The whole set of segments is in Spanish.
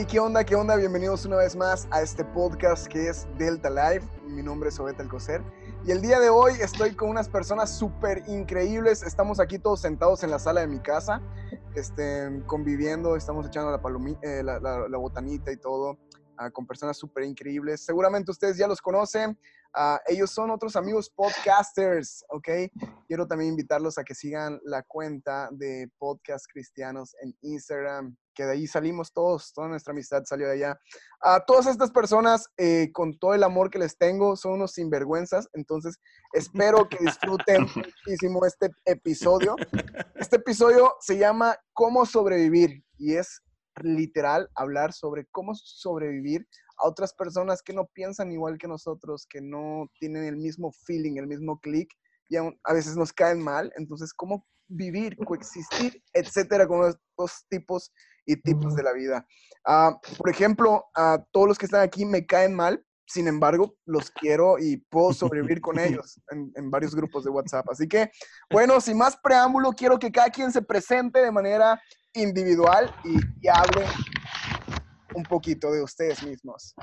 Hey, ¿qué onda? ¿Qué onda? Bienvenidos una vez más a este podcast que es Delta Live. Mi nombre es Obeta Alcocer. Y el día de hoy estoy con unas personas súper increíbles. Estamos aquí todos sentados en la sala de mi casa, este, conviviendo, estamos echando la, eh, la, botanita y todo, ah, con personas súper increíbles. Seguramente ustedes ya los conocen. Ah, ellos son otros amigos podcasters, ¿ok? Quiero también invitarlos a que sigan la cuenta de Podcast Cristianos en Instagram, que de ahí salimos todos, toda nuestra amistad salió de allá. A todas estas personas, eh, con todo el amor que les tengo, son unos sinvergüenzas, entonces espero que disfruten muchísimo este episodio. Este episodio se llama ¿Cómo sobrevivir? Y es literal hablar sobre cómo sobrevivir a otras personas que no piensan igual que nosotros, que no tienen el mismo feeling, el mismo click, y a veces nos caen mal. Entonces, ¿cómo vivir, coexistir, etcétera, con estos tipos y tipos de la vida? Ah, por ejemplo, a todos los que están aquí me caen mal, sin embargo, los quiero y puedo sobrevivir con ellos en, varios grupos de WhatsApp. Así que, bueno, sin más preámbulo, quiero que cada quien se presente de manera individual y, y hable un poquito de ustedes mismos.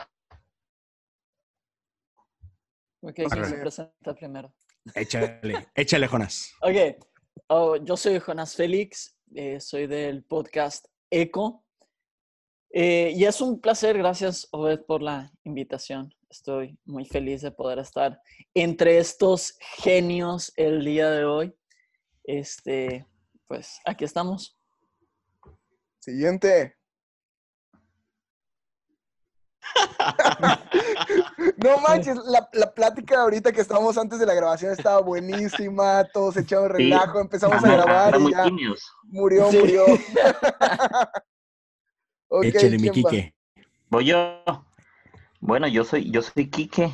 Ok, ¿quién se presenta primero? Échale, échale, Jonas. Ok, oh, yo soy Jonas Félix, eh, soy del podcast Eco. Eh, y es un placer, gracias Obed por la invitación. Estoy muy feliz de poder estar entre estos genios el día de hoy. Este, pues aquí estamos. Siguiente. No manches, la, la, plática ahorita que estábamos antes de la grabación estaba buenísima, todos echados relajo, empezamos a grabar y ya murió, murió. Échale mi Quique. Voy yo. Bueno, yo soy, yo soy Quique.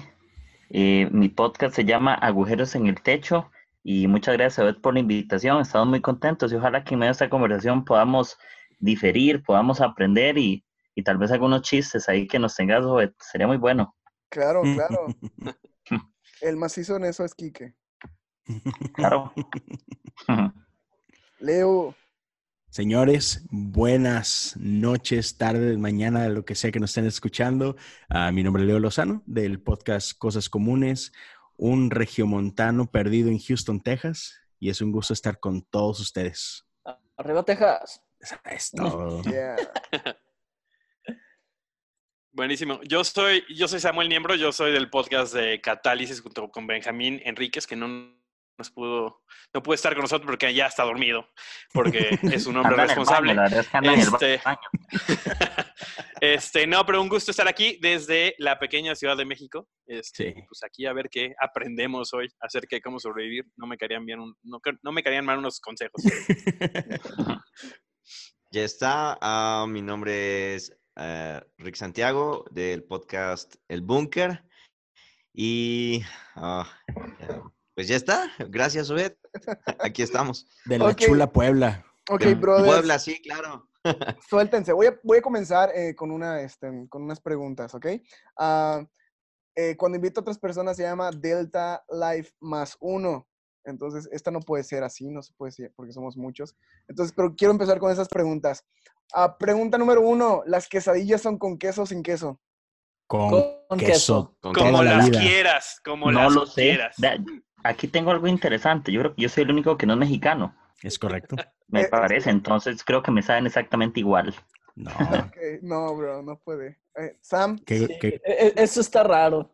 Eh, mi podcast se llama Agujeros en el Techo y muchas gracias a por la invitación. Estamos muy contentos y ojalá que en medio de esta conversación podamos diferir, podamos aprender y, y tal vez algunos chistes ahí que nos tengas, sería muy bueno. Claro, claro. El macizo en eso es Quique. Claro. Leo. Señores, buenas noches, tardes, mañana, lo que sea que nos estén escuchando. Uh, mi nombre es Leo Lozano, del podcast Cosas Comunes, un regiomontano perdido en Houston, Texas, y es un gusto estar con todos ustedes. Arriba, Texas. Es todo. Buenísimo. Yo soy, yo soy Samuel Niembro, yo soy del podcast de Catálisis junto con Benjamín Enríquez, que no nos pudo, no puede estar con nosotros porque ya está dormido, porque es un hombre responsable. este, este, no, pero un gusto estar aquí desde la pequeña Ciudad de México. Este, Pues aquí a ver qué aprendemos hoy acerca de cómo sobrevivir. No me caerían bien, no, no me caerían mal unos consejos. ya está. Ah, mi nombre es eh, Rick Santiago del podcast El Búnker. Y ah, pues ya está. Gracias, Obed. Aquí estamos. De la chula Puebla. Ok. Puebla, sí, claro. Suéltense. Voy a, voy a comenzar eh, con, una, este, con unas preguntas, ¿ok? Ah, eh, cuando invito a otras personas se llama Delta Life más uno. Entonces, esta no puede ser así, no se puede ser porque somos muchos. Entonces, pero quiero empezar con esas preguntas. Ah, pregunta número uno, ¿las quesadillas son con queso o sin queso? Con, queso. como las quieras, como no las lo quieras. Aquí tengo algo interesante. Yo creo que yo soy el único que no es mexicano. Es correcto. Me eh, parece, entonces creo que me saben exactamente igual. No. No, bro, no puede. Eh, Sam. E, e, eso está raro.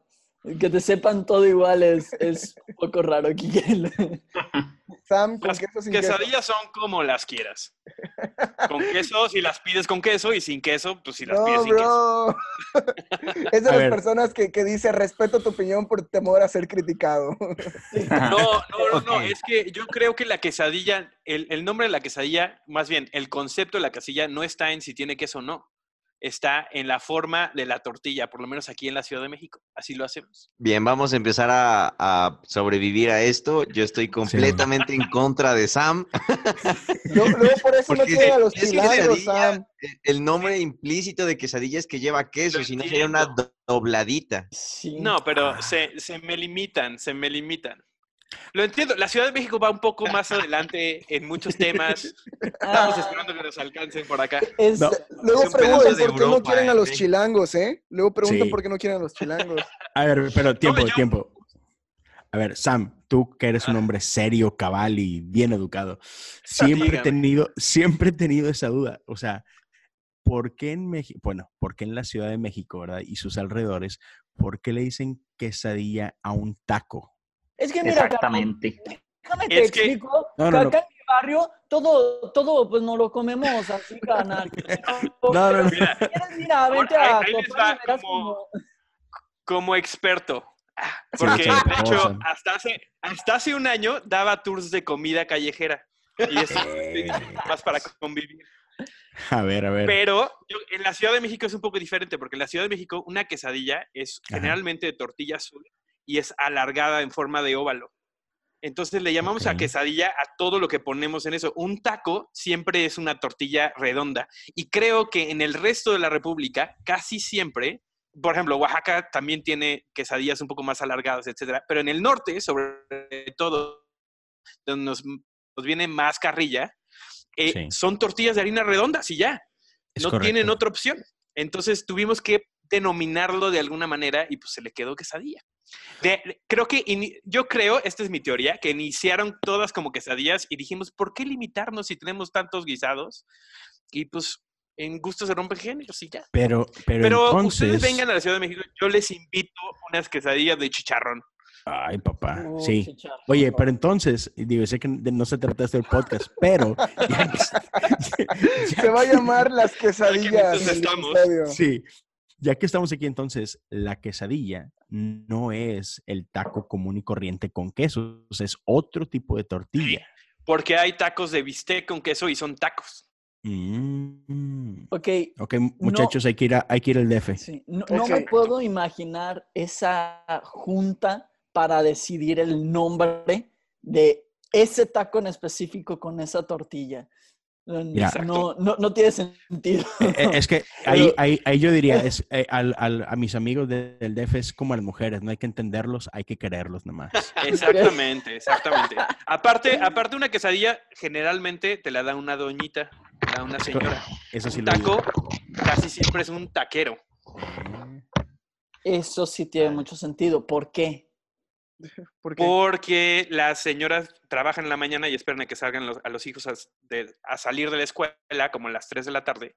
Que te sepan todo igual es, es un poco raro, Kike. Sam, ¿con las queso sin quesadillas son como las quieras. Con queso, si las pides con queso, y sin queso, pues si las pides sin queso. es de las personas que, que dice respeto tu opinión por temor a ser criticado. no, no, no, no, es que yo creo que la quesadilla, el, el nombre de la quesadilla, más bien, el concepto de la quesadilla no está en si tiene queso o no está en la forma de la tortilla, por lo menos aquí en la Ciudad de México. Así lo hacemos. Bien, vamos a empezar a, sobrevivir a esto. Yo estoy completamente en contra de Sam. Yo, por eso no tiene a los pilangos, Sam. El nombre implícito de quesadilla es que lleva queso, si no sería una dobladita. No, pero se, me limitan, se me limitan. Lo entiendo. La Ciudad de México va un poco más adelante en muchos temas. Estamos Ah, esperando que nos alcancen por acá. es- No. Luego preguntan por qué no quieren a los eh. chilangos, ¿eh? Luego preguntan Sí. por qué no quieren a los chilangos. A ver, pero tiempo, yo- tiempo. A ver, Sam, tú que eres un Ah. hombre serio, cabal y bien educado, siempre he tenido, siempre he tenido esa duda. O sea, ¿por qué en México, bueno, por qué en la Ciudad de México, verdad? Y sus alrededores, ¿por qué le dicen quesadilla a un taco? Es que mira, Carlos, Exactamente. déjame te Es explico. No, que no, no. acá en mi barrio todo, todo pues no lo comemos así, carnal. No, no, no. Mira. Mira, vente a ahí- les va como- como- como experto. Sí, Porque, de hecho, hasta hace, hasta hace un año daba tours de comida callejera. Y eso más para convivir. A ver, a ver. Pero yo- en la Ciudad de México es un poco diferente, porque en la Ciudad de México una quesadilla es Ajá. generalmente de tortilla azul y es alargada en forma de óvalo. Entonces le llamamos a quesadilla a todo lo que ponemos en eso. Un taco siempre es una tortilla redonda. Y creo que en el resto de la República, casi siempre, por ejemplo, Oaxaca también tiene quesadillas un poco más alargadas, etcétera. Pero en el norte, sobre todo, donde nos, nos viene más carrilla, eh, Sí. son tortillas de harina redondas y ya Es no correcto. tienen otra opción. Entonces tuvimos que denominarlo de alguna manera y pues se le quedó quesadilla. De- creo que, yo creo, esta es mi teoría, que iniciaron todas como quesadillas y dijimos, ¿por qué limitarnos si tenemos tantos guisados? Y pues en gusto se rompen géneros y ya. Pero, pero, Pero entonces... ustedes vengan a la Ciudad de México, yo les invito unas quesadillas de chicharrón. Ay, papá, Uh, sí. chicharrón. Oye, pero entonces, digo, sé que no se trata de del podcast, pero ya Se va a llamar las quesadillas. Entonces estamos. sí, ya que estamos aquí entonces, la quesadilla no es el taco común y corriente con queso, es otro tipo de tortilla. Porque hay tacos de bistec con queso y son tacos. Mm. Ok, Ok, muchachos, hay, que ir a- hay que ir al DF. sí, no, no me puedo imaginar esa junta para decidir el nombre de ese taco en específico con esa tortilla. Mira. no, no, no tiene sentido. Eh, eh, es que ahí, ahí, ahí yo diría, es, eh, al- al- a mis amigos de- del DF es como a las mujeres, no hay que entenderlos, hay que quererlos nomás. Exactamente, exactamente. Aparte, aparte una quesadilla generalmente te la da una doñita, te la da una señora. Eso sí Un lo taco casi siempre es un taquero. Eso sí tiene mucho sentido. ¿Por qué? ¿Por qué? Porque las señoras trabajan en la mañana y esperan a que salgan los- a los hijos a, de- a salir de la escuela como a las 3 de la tarde.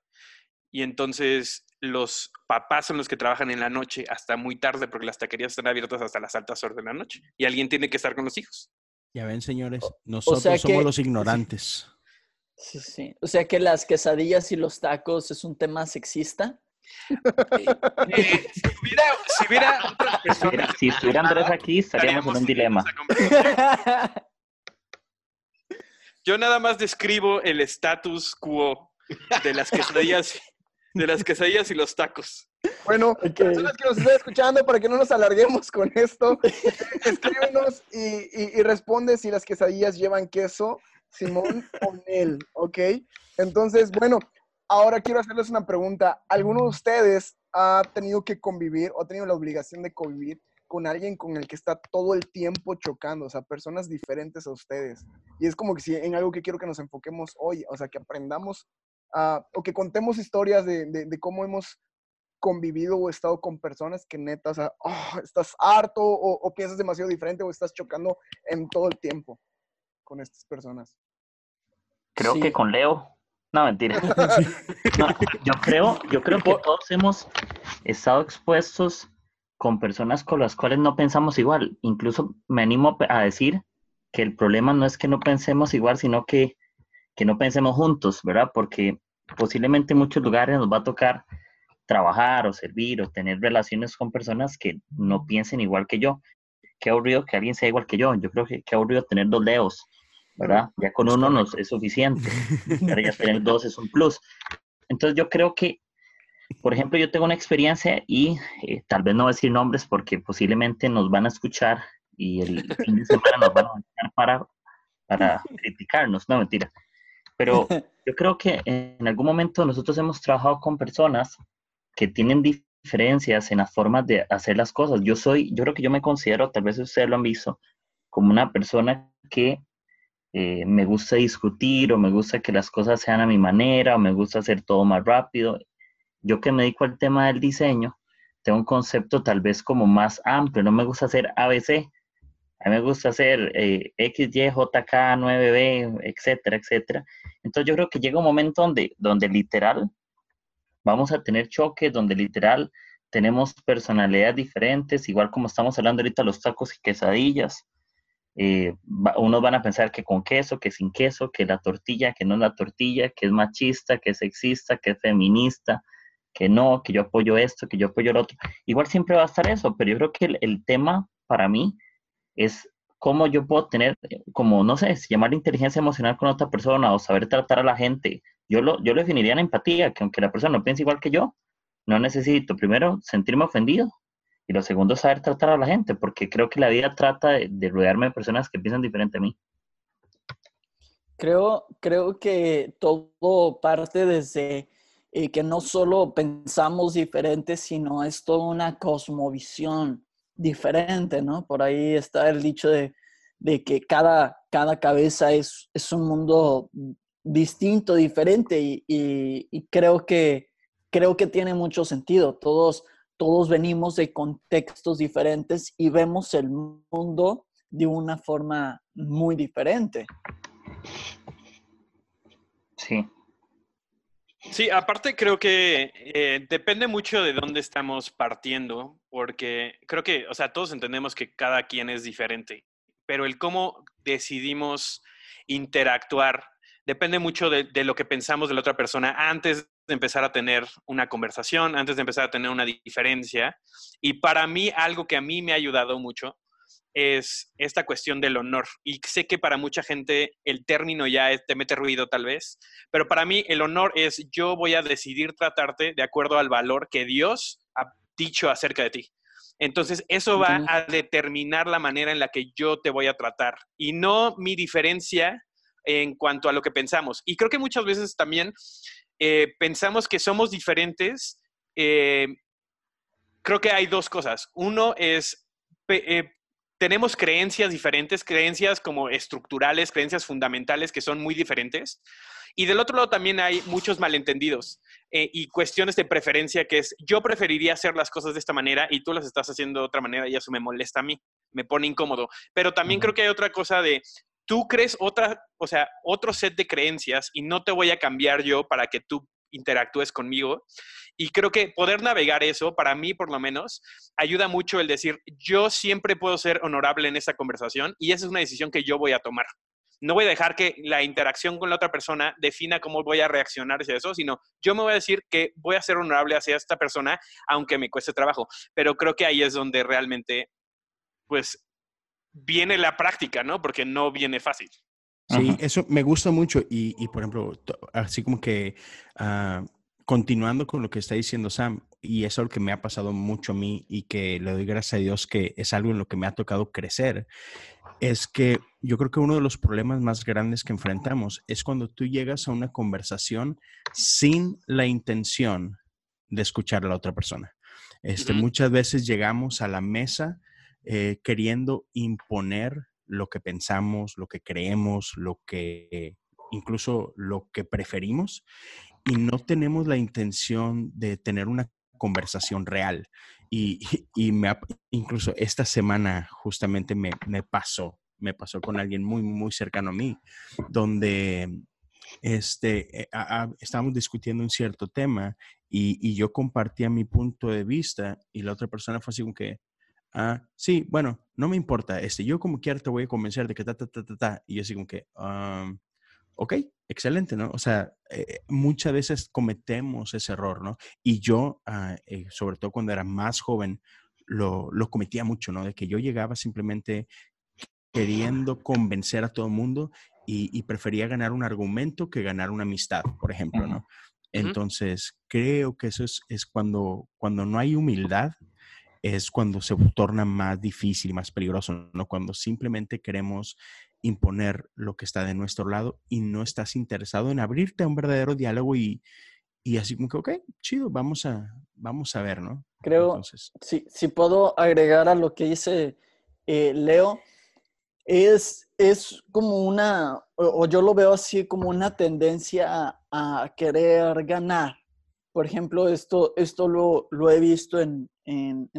Y entonces los papás son los que trabajan en la noche hasta muy tarde porque las taquerías están abiertas hasta las altas horas de la noche. Y alguien tiene que estar con los hijos. Ya ven, señores, nosotros sea somos que- los ignorantes. Sí, sí. O sea que las quesadillas y los tacos es un tema sexista. Eh, si, hubiera, si hubiera otras personas... Si estuviera Andrés aquí, estaríamos en un dilema. Yo nada más describo el status quo de las quesadillas, de las quesadillas y los tacos. Bueno, Ok. personas que nos están escuchando, para que no nos alarguemos con esto, escríbenos y, y- y responde si las quesadillas llevan queso, Simón o Nel, ¿ok? Entonces, bueno, ahora quiero hacerles una pregunta. ¿Alguno de ustedes ha tenido que convivir o ha tenido la obligación de convivir con alguien con el que está todo el tiempo chocando? O sea, personas diferentes a ustedes. Y es como que si en algo que quiero que nos enfoquemos hoy, o sea, que aprendamos ah, o que contemos historias de, de- de cómo hemos convivido o estado con personas que neta, o sea, oh, estás harto o, o piensas demasiado diferente o estás chocando en todo el tiempo con estas personas. Creo Sí. que con Leo. No, mentira. No, yo creo, yo creo que todos hemos estado expuestos con personas con las cuales no pensamos igual. Incluso me animo a decir que el problema no es que no pensemos igual, sino que, que no pensemos juntos, ¿verdad? Porque posiblemente en muchos lugares nos va a tocar trabajar o servir o tener relaciones con personas que no piensen igual que yo. Qué aburrido que alguien sea igual que yo. Yo creo que qué aburrido tener dos leos, ¿verdad? Ya con uno nos es suficiente. Pero ya tener dos es un plus. Entonces yo creo que, por ejemplo, yo tengo una experiencia y eh, tal vez no voy a decir nombres porque posiblemente nos van a escuchar y el fin de semana nos van a buscar para, para criticarnos, no mentira. Pero yo creo que en algún momento nosotros hemos trabajado con personas que tienen diferencias en las formas de hacer las cosas. Yo soy, yo creo que yo me considero, tal vez ustedes lo han visto, como una persona que eh, me gusta discutir o me gusta que las cosas sean a mi manera o me gusta hacer todo más rápido. Yo que me dedico al tema del diseño, tengo un concepto tal vez como más amplio, no me gusta hacer ABC, a mí me gusta hacer eh, X, Y, JK, 9B, etcétera, etcétera. Entonces yo creo que llega un momento donde, donde literal vamos a tener choques, donde literal tenemos personalidades diferentes, igual como estamos hablando ahorita los tacos y quesadillas. Eh, unos van a pensar que con queso, que sin queso, que la tortilla, que no es la tortilla, que es machista, que es sexista, que es feminista, que no, que yo apoyo esto, que yo apoyo lo otro. Igual siempre va a estar eso, pero yo creo que el, tema para mí es cómo yo puedo tener, como, no sé, si llamar inteligencia emocional con otra persona o saber tratar a la gente. Yo lo, yo lo definiría en empatía, que aunque la persona no piense igual que yo, no necesito primero sentirme ofendido y lo segundo saber tratar a la gente, porque creo que la vida trata de, rodearme de personas que piensan diferente a mí. Creo, creo que todo parte desde eh, que no solo pensamos diferente, sino es toda una cosmovisión diferente, ¿no? Por ahí está el dicho de, que cada, cada cabeza es, es un mundo distinto, diferente y creo que creo que tiene mucho sentido. Todos, todos venimos de contextos diferentes y vemos el mundo de una forma muy diferente. Sí. Sí, aparte creo que eh, depende mucho de dónde estamos partiendo, porque creo que, o sea, todos entendemos que cada quien es diferente, pero el cómo decidimos interactuar depende mucho de, de, lo que pensamos de la otra persona antes de empezar a tener una conversación, antes de empezar a tener una diferencia. Y para mí, algo que a mí me ha ayudado mucho es esta cuestión del honor. Y sé que para mucha gente el término ya te mete ruido tal vez, pero para mí el honor es yo voy a decidir tratarte de acuerdo al valor que Dios ha dicho acerca de ti. Entonces, eso va a determinar la manera en la que yo te voy a tratar y no mi diferencia en cuanto a lo que pensamos. Y creo que muchas veces también eh, pensamos que somos diferentes. Eh, creo que hay dos cosas. Uno es, eh, tenemos creencias diferentes, creencias como estructurales, creencias fundamentales que son muy diferentes. Y del otro lado también hay muchos malentendidos y cuestiones de preferencia que es, yo preferiría hacer las cosas de esta manera y tú las estás haciendo de otra manera y eso me molesta a mí, me pone incómodo. Pero también creo que hay otra cosa de, tú crees otra, o sea, otro set de creencias y no te voy a cambiar yo para que tú interactúes conmigo. Y creo que poder navegar eso, para mí por lo menos, ayuda mucho el decir, yo siempre puedo ser honorable en esta conversación y esa es una decisión que yo voy a tomar. No voy a dejar que la interacción con la otra persona defina cómo voy a reaccionar hacia eso, sino yo me voy a decir que voy a ser honorable hacia esta persona, aunque me cueste trabajo. Pero creo que ahí es donde realmente, pues, viene la práctica, ¿no? Porque no viene fácil. Sí, eso me gusta mucho y, y por ejemplo, así como que uh, continuando con lo que está diciendo Sam, y es algo que me ha pasado mucho a mí y que le doy gracias a Dios que es algo en lo que me ha tocado crecer, es que yo creo que uno de los problemas más grandes que enfrentamos es cuando tú llegas a una conversación sin la intención de escuchar a la otra persona. Este, Muchas veces llegamos a la mesa eh, queriendo imponer lo que pensamos, lo que creemos, lo que incluso lo que preferimos y no tenemos la intención de tener una conversación real. Y, me, incluso esta semana justamente me, pasó, me pasó con alguien muy, muy cercano a mí, donde este, eh, estábamos discutiendo un cierto tema y, y, yo compartía mi punto de vista y la otra persona fue así como que, ah, sí, bueno, no me importa, este, yo como quiera te voy a convencer de que ta, ta, ta, ta, ta. Y yo así como que, ok, excelente, ¿no? O sea, eh, muchas veces cometemos ese error, ¿no? Y yo, ah, eh, sobre todo cuando era más joven, lo, lo, cometía mucho, ¿no? De que yo llegaba simplemente queriendo convencer a todo el mundo y, prefería ganar un argumento que ganar una amistad, por ejemplo, ¿no? Entonces, creo que eso es, es cuando, cuando no hay humildad, es cuando se torna más difícil y más peligroso, ¿no? Cuando simplemente queremos imponer lo que está de nuestro lado y no estás interesado en abrirte a un verdadero diálogo y, y así como que, ok, chido, vamos a, vamos a ver, ¿no? Creo, si, si puedo agregar a lo que dice eh, Leo, es, es como una, o, yo lo veo así como una tendencia a, querer ganar. Por ejemplo, esto, esto lo, lo he visto en, en,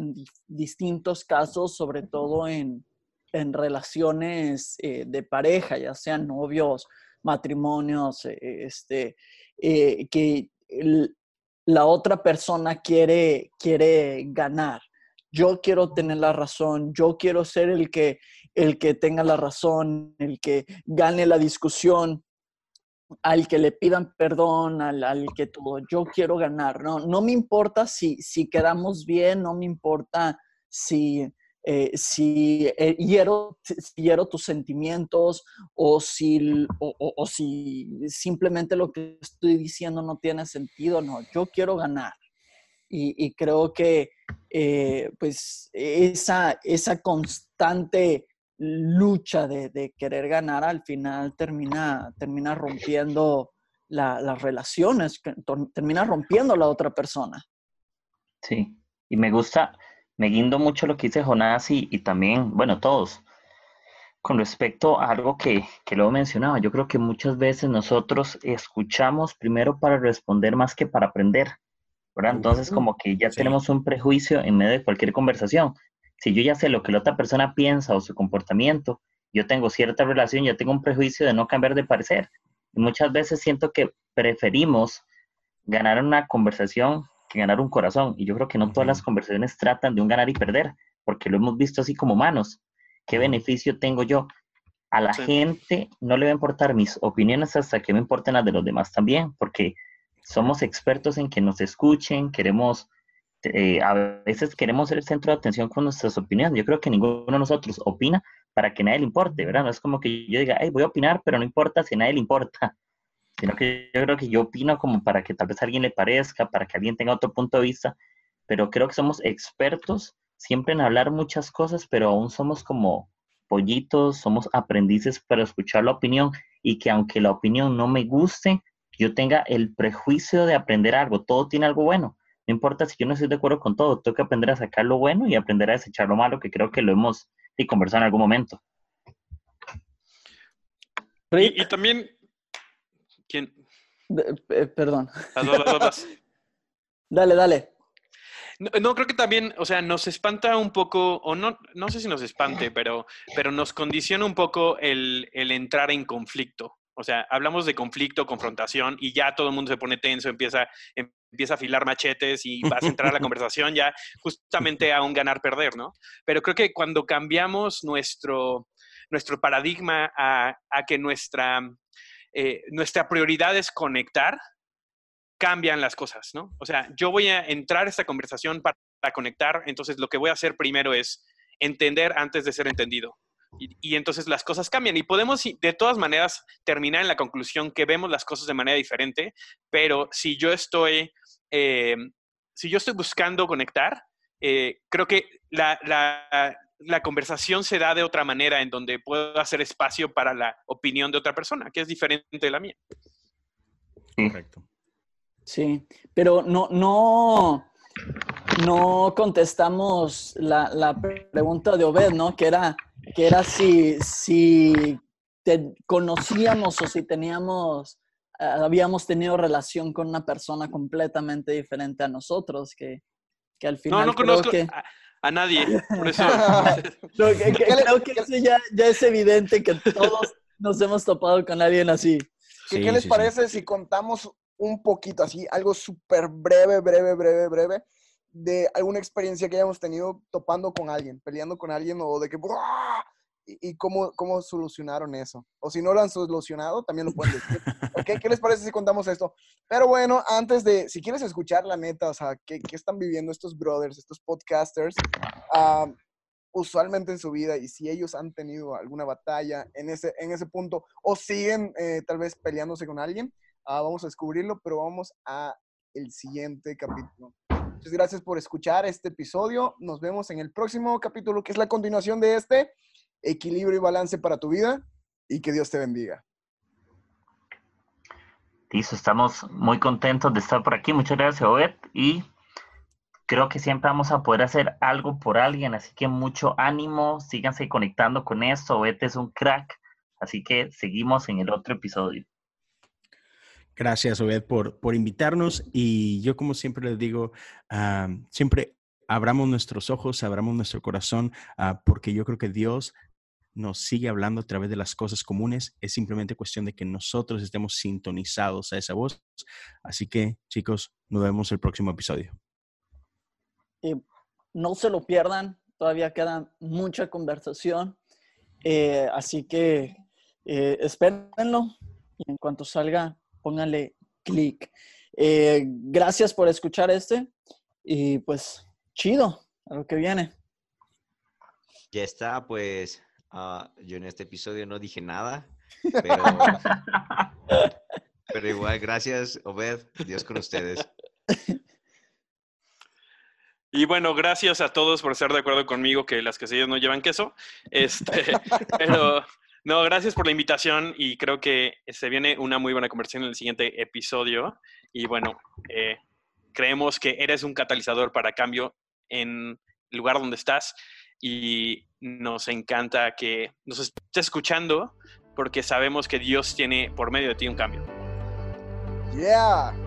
distintos casos, sobre todo en, en relaciones eh, de pareja, ya sean novios, matrimonios, eh, este, eh, que la otra persona quiere, quiere ganar. Yo quiero tener la razón, yo quiero ser el que, el que tenga la razón, el que gane la discusión, al que le pidan perdón, al, que todo. Yo quiero ganar, ¿no? No me importa si, si quedamos bien, no me importa si, eh, si, eh, hiero, tus sentimientos o si, o, si simplemente lo que estoy diciendo no tiene sentido, no, yo quiero ganar. Y, creo que eh, pues esa, esa constante lucha de, querer ganar al final termina, termina rompiendo las relaciones, termina rompiendo la otra persona. Sí, y me gusta, me guindo mucho lo que dice Jonás y, también, bueno, todos. Con respecto a algo que, que luego mencionaba, yo creo que muchas veces nosotros escuchamos primero para responder más que para aprender, ¿verdad? Entonces, como que ya tenemos un prejuicio en medio de cualquier conversación. Si yo ya sé lo que la otra persona piensa o su comportamiento, yo tengo cierta relación, ya tengo un prejuicio de no cambiar de parecer. Y muchas veces siento que preferimos ganar una conversación ganar un corazón. Y yo creo que no todas las conversaciones tratan de un ganar y perder, porque lo hemos visto así como humanos. ¿Qué beneficio tengo yo? A la gente no le va a importar mis opiniones hasta que me importen las de los demás también, porque somos expertos en que nos escuchen, queremos, eh, a veces queremos ser el centro de atención con nuestras opiniones. Yo creo que ninguno de nosotros opina para que nadie le importe, ¿verdad? No es como que yo diga, hey, voy a opinar, pero no importa si a nadie le importa sino que yo creo que yo opino como para que tal vez a alguien le parezca, para que alguien tenga otro punto de vista, pero creo que somos expertos siempre en hablar muchas cosas, pero aún somos como pollitos, somos aprendices para escuchar la opinión y que aunque la opinión no me guste, yo tenga el prejuicio de aprender algo, todo tiene algo bueno. No importa si yo no estoy de acuerdo con todo, tengo que aprender a sacar lo bueno y aprender a desechar lo malo, que creo que lo hemos conversado en algún momento. y también eh, perdón. Las dale, dale. No, creo que también, o sea, nos espanta un poco, o no, no sé si nos espante, pero, pero nos condiciona un poco el, entrar en conflicto. O sea, hablamos de conflicto, confrontación, y ya todo el mundo se pone tenso, empieza, empieza a afilar machetes y vas a entrar a la conversación ya justamente a un ganar-perder, ¿no? Pero creo que cuando cambiamos nuestro, nuestro paradigma a, a que nuestra, eh, nuestra prioridad es conectar, cambian las cosas, ¿no? O sea, yo voy a entrar a esta conversación para, conectar, entonces lo que voy a hacer primero es entender antes de ser entendido. Y, entonces las cosas cambian y podemos de todas maneras terminar en la conclusión que vemos las cosas de manera diferente, pero si yo estoy, eh, si yo estoy buscando conectar, eh, creo que la, la conversación se da de otra manera en donde puedo hacer espacio para la opinión de otra persona, que es diferente de la mía. Correcto. Sí, pero no, no, no contestamos la, pregunta de Obed, ¿no? Que era, que era si, si te conocíamos o si teníamos, eh, habíamos tenido relación con una persona completamente diferente a nosotros, que, que al final. No, no conozco a nadie. Por eso. creo que eso ya, es evidente que todos nos hemos topado con alguien así. ¿Qué, les parece si contamos un poquito así, algo súper breve, breve, breve, breve, de alguna experiencia que hayamos tenido topando con alguien, peleando con alguien o de que y, cómo, cómo solucionaron eso. O si no lo han solucionado, también lo pueden decir. ¿Qué les parece si contamos esto? Pero bueno, antes de, si quieres escuchar la neta, o sea, qué, qué están viviendo estos brothers, estos podcasters, ah, usualmente en su vida y si ellos han tenido alguna batalla en ese, en ese punto o siguen eh, tal vez peleándose con alguien, ah, vamos a descubrirlo, pero vamos a el siguiente capítulo. Muchas gracias por escuchar este episodio. Nos vemos en el próximo capítulo, que es la continuación de este equilibrio y balance para tu vida y que Dios te bendiga. Listo, estamos muy contentos de estar por aquí. Muchas gracias, Obed. Y creo que siempre vamos a poder hacer algo por alguien, así que mucho ánimo, síganse conectando con esto, Vete es un crack, así que seguimos en el otro episodio. Gracias, Obed, por, por invitarnos. Y yo, como siempre les digo, ah, siempre abramos nuestros ojos, abramos nuestro corazón, ah, porque yo creo que Dios nos sigue hablando a través de las cosas comunes. Es simplemente cuestión de que nosotros estemos sintonizados a esa voz. Así que, chicos, nos vemos el próximo episodio. Y no se lo pierdan, todavía queda mucha conversación. Eh, así que eh, espérenlo y en cuanto salga, pónganle clic. Eh, gracias por escuchar este y pues chido, a lo que viene. Ya está, pues ah, yo en este episodio no dije nada, pero, pero igual gracias, Obed, Dios con ustedes. Y bueno, gracias a todos por estar de acuerdo conmigo que las quesadillas no llevan queso. Este, pero no, gracias por la invitación y creo que se viene una muy buena conversación en el siguiente episodio. Y bueno, eh, creemos que eres un catalizador para cambio en el lugar donde estás y nos encanta que nos estés escuchando porque sabemos que Dios tiene por medio de ti un cambio. Yeah.